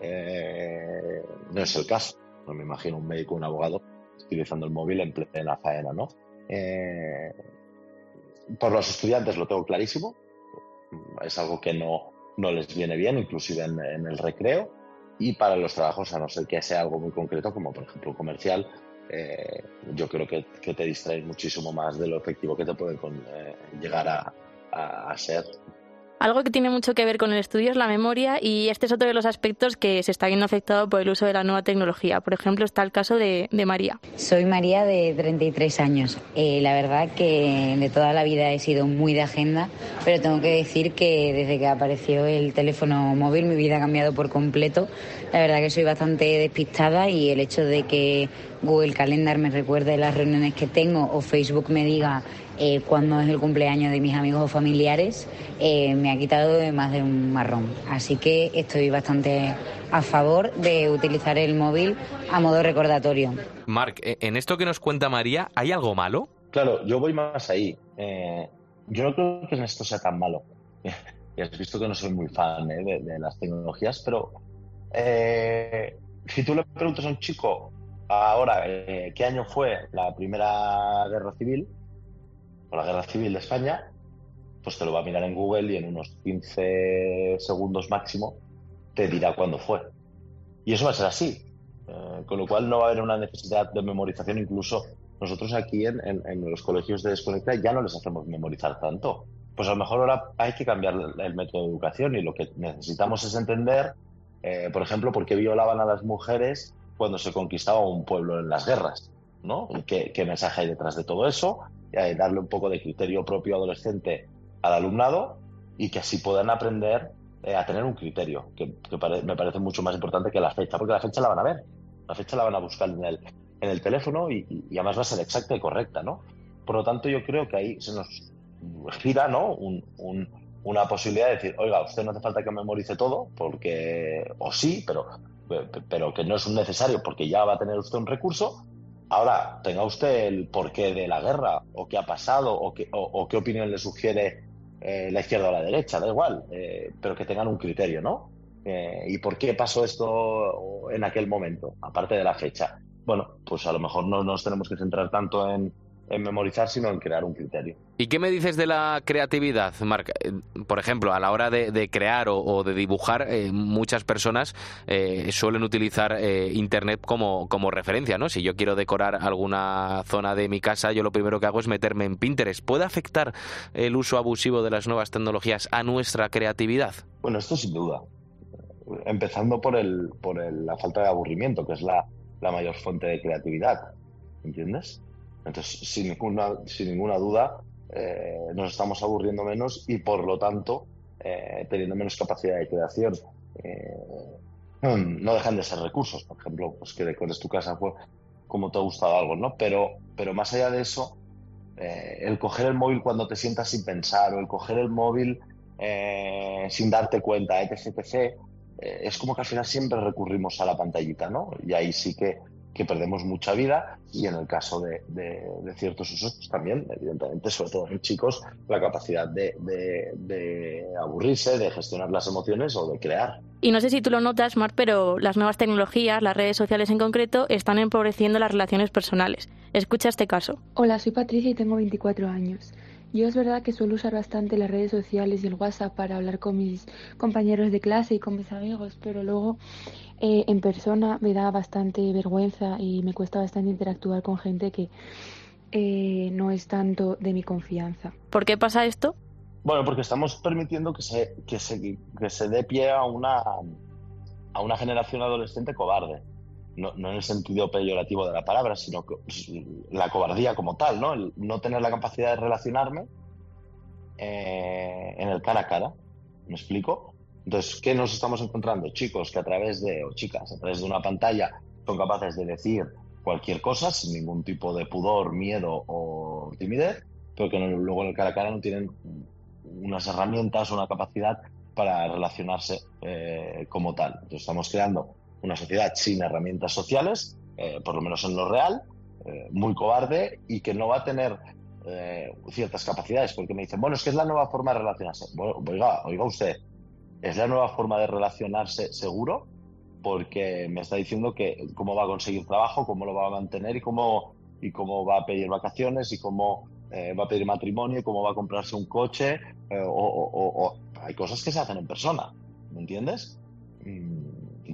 eh, no es el caso. No me imagino un médico un abogado utilizando el móvil en plena faena, ¿no? por los estudiantes lo tengo clarísimo, es algo que no, no les viene bien, inclusive en, el recreo, y para los trabajos, a no ser que sea algo muy concreto, como por ejemplo comercial, eh, yo creo que, te distraes muchísimo más de lo efectivo que te puede eh, llegar a, a, ser. Algo que tiene mucho que ver con el estudio es la memoria y este es otro de los aspectos que se está viendo afectado por el uso de la nueva tecnología. Por ejemplo, está el caso de, María. Soy María de 33 años. Eh, la verdad que de toda la vida he sido muy de agenda, pero tengo que decir que desde que apareció el teléfono móvil mi vida ha cambiado por completo. La verdad que soy bastante despistada y el hecho de que Google Calendar me recuerde las reuniones que tengo o Facebook me diga eh, cuándo es el cumpleaños de mis amigos o familiares, eh, me ha quitado de más de un marrón. Así que estoy bastante a favor de utilizar el móvil a modo recordatorio. Marc, eh, en esto que nos cuenta María, ¿hay algo malo? Claro, yo voy más ahí. yo no creo que en esto sea tan malo. y has visto que no soy muy fan de, de, las tecnologías, pero si tú le preguntas a un chico ahora eh, qué año fue la primera guerra civil, o la guerra civil de España, pues te lo va a mirar en Google y en unos 15 segundos máximo te dirá cuándo fue. Y eso va a ser así. Eh, con lo cual no va a haber una necesidad de memorización. Incluso nosotros aquí en, los colegios de Desconecta ya no les hacemos memorizar tanto. Pues a lo mejor ahora hay que cambiar el, método de educación y lo que necesitamos es entender, eh, por ejemplo, por qué violaban a las mujeres cuando se conquistaba un pueblo en las guerras, ¿no? ¿Qué, qué mensaje hay detrás de todo eso? Darle un poco de criterio propio adolescente al alumnado y que así puedan aprender eh, a tener un criterio, que, me parece mucho más importante que la fecha, porque la fecha la van a ver, la fecha la van a buscar en el, en el teléfono y, además va a ser exacta y correcta, ¿no? Por lo tanto, yo creo que ahí se nos gira, ¿no? una posibilidad de decir, oiga, usted no hace falta que memorice todo, porque, o sí, pero, pero que no es un necesario porque ya va a tener usted un recurso. Ahora, tenga usted el porqué de la guerra, o qué ha pasado, o qué, o qué opinión le sugiere eh, la izquierda o la derecha, da igual, eh, pero que tengan un criterio, ¿no? Eh, ¿Y por qué pasó esto en aquel momento, aparte de la fecha? Bueno, pues a lo mejor no nos tenemos que centrar tanto en, en memorizar, sino en crear un criterio. ¿Y qué me dices de la creatividad, Marc? Eh, por ejemplo, a la hora de, crear o, de dibujar, eh, muchas personas eh, suelen utilizar Internet como, como referencia, ¿no? Si yo quiero decorar alguna zona de mi casa, yo lo primero que hago es meterme en Pinterest. ¿Puede afectar el uso abusivo de las nuevas tecnologías a nuestra creatividad? Bueno, esto sin duda. Empezando por, el, por la falta de aburrimiento, que es la, la mayor fuente de creatividad. ¿Entiendes? Entonces, sin ninguna, sin ninguna duda, eh, nos estamos aburriendo menos y por lo tanto eh, teniendo menos capacidad de creación. Eh, no dejan de ser recursos, por ejemplo, pues que decores tu casa pues, como te ha gustado algo, ¿no? Pero, pero más allá de eso, el coger el móvil cuando te sientas sin pensar o el coger el móvil sin darte cuenta, etc., etc., es como que al final siempre recurrimos a la pantallita, ¿no? Y ahí sí que que perdemos mucha vida y en el caso de, ciertos usos pues también, evidentemente, sobre todo en chicos, la capacidad de, aburrirse, de gestionar las emociones o de crear. Y no sé si tú lo notas, Marc, pero las nuevas tecnologías, las redes sociales en concreto, están empobreciendo las relaciones personales. Escucha este caso. Hola, soy Patricia y tengo 24 años. Yo es verdad que suelo usar bastante las redes sociales y el WhatsApp para hablar con mis compañeros de clase y con mis amigos, pero luego eh, en persona me da bastante vergüenza y me cuesta bastante interactuar con gente que eh, no es tanto de mi confianza. ¿Por qué pasa esto? Bueno, porque estamos permitiendo que se, que se, que se dé pie a una, a una generación adolescente cobarde. No, en el sentido peyorativo de la palabra, sino la cobardía como tal, ¿no? No tener la capacidad de relacionarme eh, en el cara a cara. ¿Me explico? Entonces, ¿qué nos estamos encontrando? Chicos que a través de, o chicas, a través de una pantalla son capaces de decir cualquier cosa sin ningún tipo de pudor, miedo o timidez, pero que luego en el cara a cara no tienen unas herramientas una capacidad para relacionarse eh, como tal. Entonces estamos creando una sociedad sin herramientas sociales, eh, por lo menos en lo real, eh, muy cobarde y que no va a tener ciertas capacidades, porque me dicen, bueno, es que es la nueva forma de relacionarse. Bueno, oiga, oiga usted, es la nueva forma de relacionarse seguro porque me está diciendo que cómo va a conseguir trabajo, cómo lo va a mantener y cómo, y cómo va a pedir vacaciones y cómo eh, va a pedir matrimonio cómo va a comprarse un coche eh, o, hay cosas que se hacen en persona, ¿me entiendes? Mm,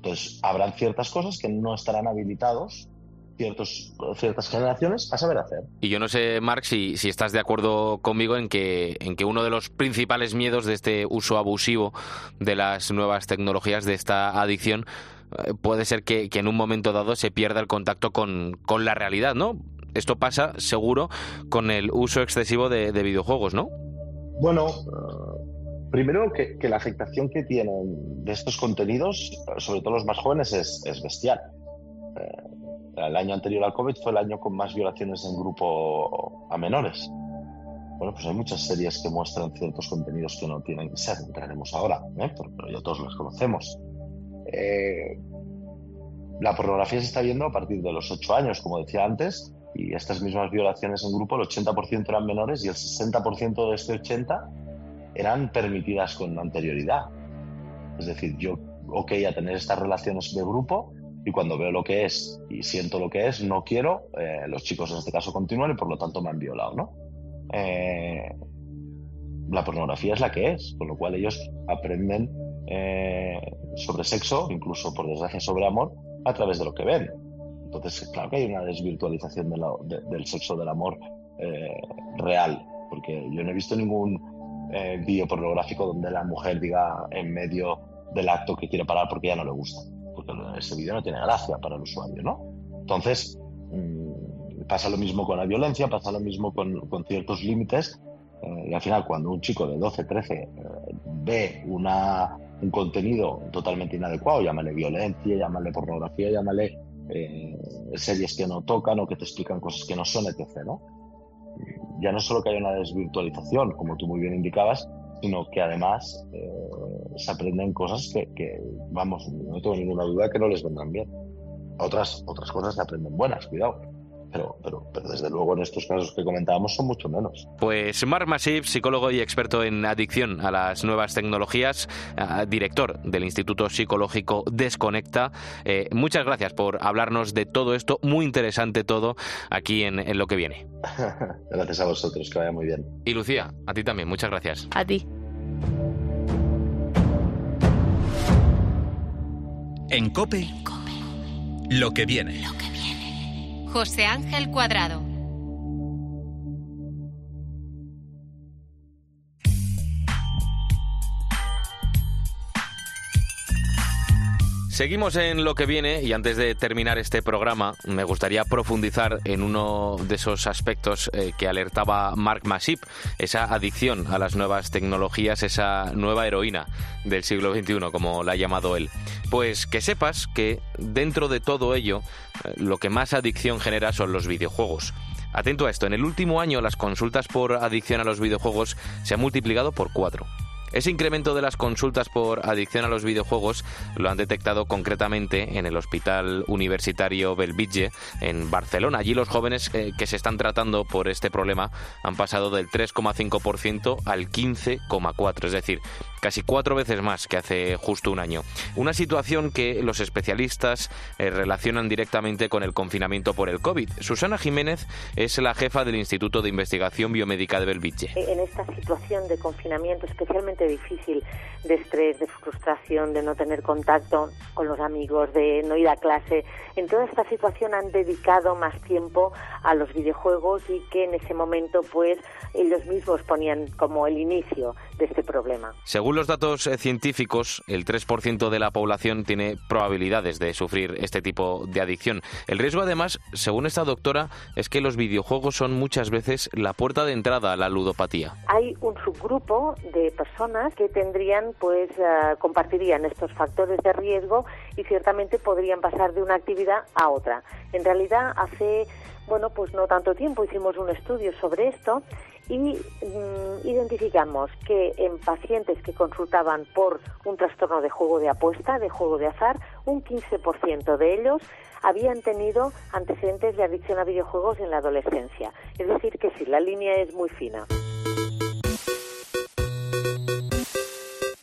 entonces, habrán ciertas cosas que no estarán habilitados ciertos, ciertas generaciones a saber hacer. Y yo no sé, Marc, si, si estás de acuerdo conmigo en que, en que uno de los principales miedos de este uso abusivo de las nuevas tecnologías, de esta adicción, eh, puede ser que, en un momento dado se pierda el contacto con, con la realidad, ¿no? Esto pasa seguro con el uso excesivo de, videojuegos, ¿no? Bueno, primero que, que, la afectación que tienen de estos contenidos, sobre todo los más jóvenes, es, es bestial. Eh, el año anterior al COVID fue el año con más violaciones en grupo a menores. Bueno, pues hay muchas series que muestran ciertos contenidos que no tienen que ser, entraremos ahora, ¿eh? pero, ya todos las conocemos. Eh, la pornografía se está viendo a partir de los 8 años, como decía antes, y estas mismas violaciones en grupo, el 80% eran menores y el 60% de este 80% eran permitidas con anterioridad. Es decir, yo, ok, a tener estas relaciones de grupo, y cuando veo lo que es y siento lo que es, no quiero, eh, los chicos en este caso continúan y por lo tanto me han violado, ¿no? Eh, la pornografía es la que es, con lo cual ellos aprenden eh, sobre sexo, incluso por desgracia sobre amor, a través de lo que ven. Entonces, claro que hay una desvirtualización del sexo del amor real, porque yo no he visto ningún vídeo pornográfico donde la mujer diga en medio del acto que quiere parar porque ya no le gusta porque ese vídeo no tiene gracia para el usuario, ¿no? Entonces, mm, pasa lo mismo con la violencia, pasa lo mismo con, ciertos límites Eh, y al final, cuando un chico de 12, 13 eh, ve una, un contenido totalmente inadecuado, llámale violencia, llámale pornografía, llámale eh, series que no tocan o que te explican cosas que no son, etc. ¿no? Ya no solo que haya una desvirtualización, como tú muy bien indicabas, sino que además se aprenden cosas que, que, vamos, no tengo ninguna duda que no les vendrán bien. Otras, otras cosas se aprenden buenas, cuidado pero, pero, pero desde luego en estos casos que comentábamos son mucho menos. Pues Mark Masip, psicólogo y experto en adicción a las nuevas tecnologías, eh, director del Instituto Psicológico Desconecta, eh, muchas gracias por hablarnos de todo esto, muy interesante todo aquí en, en lo que viene. gracias a vosotros, que vaya muy bien. Y Lucía, a ti también, muchas gracias. A ti. En Cope, lo que viene. José Ángel Cuadrado. Seguimos en lo que viene y antes de terminar este programa me gustaría profundizar en uno de esos aspectos eh, que alertaba Mark Masip, esa adicción a las nuevas tecnologías, esa nueva heroína del siglo XXI, como la ha llamado él. Pues que sepas que dentro de todo ello eh, lo que más adicción genera son los videojuegos. Atento a esto, en el último año las consultas por adicción a los videojuegos se han multiplicado por cuatro. Ese incremento de las consultas por adicción a los videojuegos lo han detectado concretamente en el Hospital Universitario Belvitge en Barcelona. Allí los jóvenes eh, que se están tratando por este problema han pasado del 3,5% al 15,4%, es decir, casi cuatro veces más que hace justo un año. Una situación que los especialistas eh, relacionan directamente con el confinamiento por el COVID. Susana Jiménez es la jefa del Instituto de Investigación Biomédica de Belvitge. En esta situación de confinamiento especialmente difícil, de estrés, de frustración, de no tener contacto con los amigos, de no ir a clase, en toda esta situación han dedicado más tiempo a los videojuegos y que en ese momento pues ellos mismos ponían como el inicio de este problema. Según los datos eh, científicos, el 3% de la población tiene probabilidades de sufrir este tipo de adicción. El riesgo, además, según esta doctora, es que los videojuegos son muchas veces la puerta de entrada a la ludopatía. Hay un subgrupo de personas que tendrían, pues, uh, compartirían estos factores de riesgo y ciertamente podrían pasar de una actividad a otra. En realidad, hace bueno, pues no tanto tiempo hicimos un estudio sobre esto y mm, identificamos que en pacientes que consultaban por un trastorno de juego de apuesta, de juego de azar, un 15% de ellos habían tenido antecedentes de adicción a videojuegos en la adolescencia. Es decir, que sí, la línea es muy fina.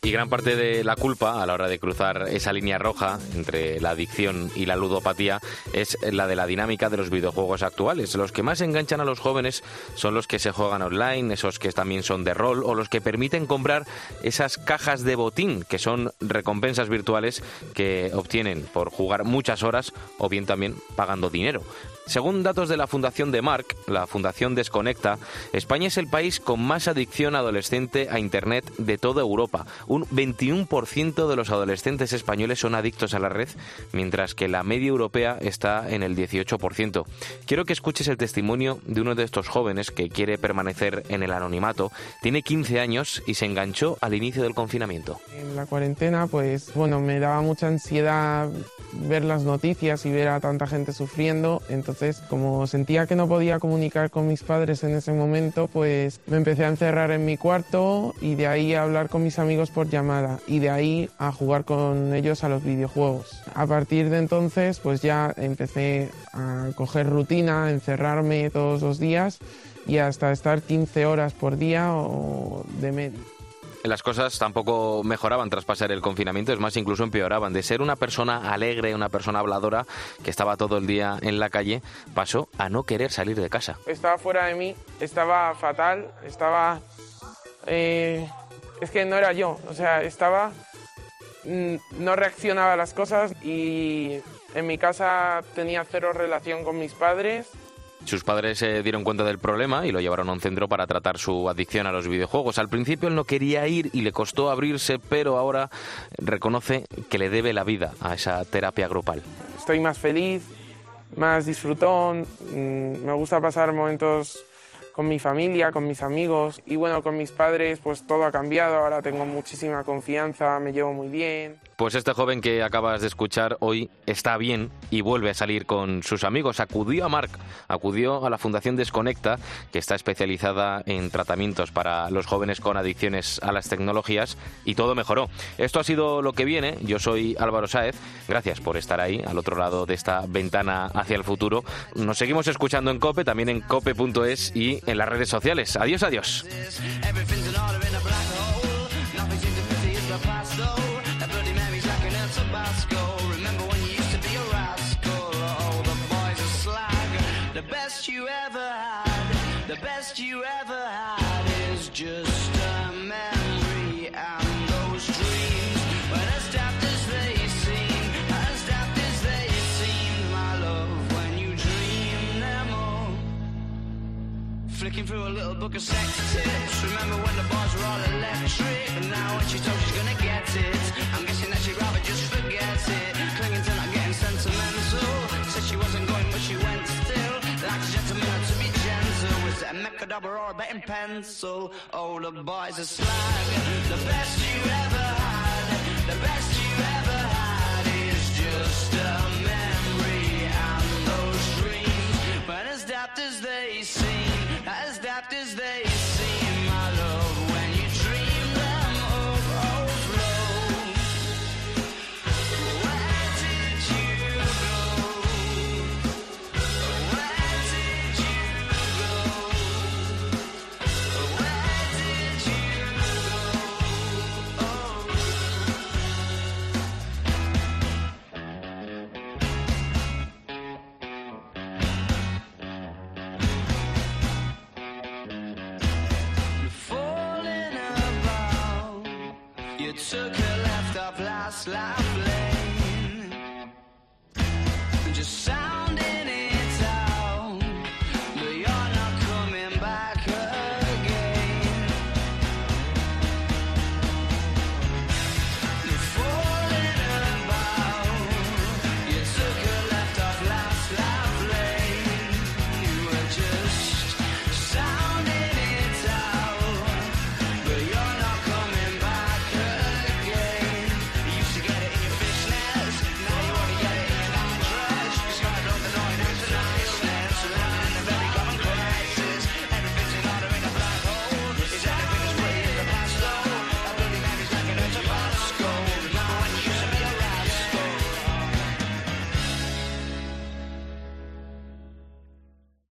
Y gran parte de la culpa a la hora de cruzar esa línea roja entre la adicción y la ludopatía es la de la dinámica de los videojuegos actuales. Los que más enganchan a los jóvenes son los que se juegan online, esos que también son de rol o los que permiten comprar esas cajas de botín, que son recompensas virtuales que obtienen por jugar muchas horas o bien también pagando dinero. Según datos de la Fundación de Marc, la Fundación Desconecta, España es el país con más adicción adolescente a Internet de toda Europa. Un 21% de los adolescentes españoles son adictos a la red, mientras que la media europea está en el 18%. Quiero que escuches el testimonio de uno de estos jóvenes que quiere permanecer en el anonimato. Tiene 15 años y se enganchó al inicio del confinamiento. En la cuarentena, pues bueno, me daba mucha ansiedad ver las noticias y ver a tanta gente sufriendo. Entonces, como sentía que no podía comunicar con mis padres en ese momento, pues me empecé a encerrar en mi cuarto y de ahí a hablar con mis amigos por llamada y de ahí a jugar con ellos a los videojuegos. A partir de entonces, pues ya empecé a coger rutina, a encerrarme todos los días y hasta estar 15 horas por día o de medio las cosas tampoco mejoraban tras pasar el confinamiento, es más, incluso empeoraban. De ser una persona alegre, una persona habladora, que estaba todo el día en la calle, pasó a no querer salir de casa. Estaba fuera de mí, estaba fatal, estaba... Eh, es que no era yo, o sea, estaba... Mm, no reaccionaba a las cosas y en mi casa tenía cero relación con mis padres sus padres se dieron cuenta del problema y lo llevaron a un centro para tratar su adicción a los videojuegos. Al principio él no quería ir y le costó abrirse, pero ahora reconoce que le debe la vida a esa terapia grupal. Estoy más feliz, más disfrutón, mm, me gusta pasar momentos con mi familia, con mis amigos y bueno, con mis padres pues todo ha cambiado, ahora tengo muchísima confianza, me llevo muy bien. Pues este joven que acabas de escuchar hoy está bien y vuelve a salir con sus amigos. Acudió a Marc, acudió a la Fundación Desconecta, que está especializada en tratamientos para los jóvenes con adicciones a las tecnologías y todo mejoró. Esto ha sido lo que viene. Yo soy Álvaro Sáez. Gracias por estar ahí, al otro lado de esta ventana hacia el futuro. Nos seguimos escuchando en COPE, también en cope.es y en las redes sociales. Adiós, adiós. best you ever had, the best you ever had is just a memory and those dreams. But as daft as they seem, as daft as they seem, my love, when you dream them all. Flicking through a little book of sex tips. Remember when the bars were all electric? And Now when she told she's gonna get it. Was a mechadobber or a betting pencil? Oh, the boys are slag. The best you ever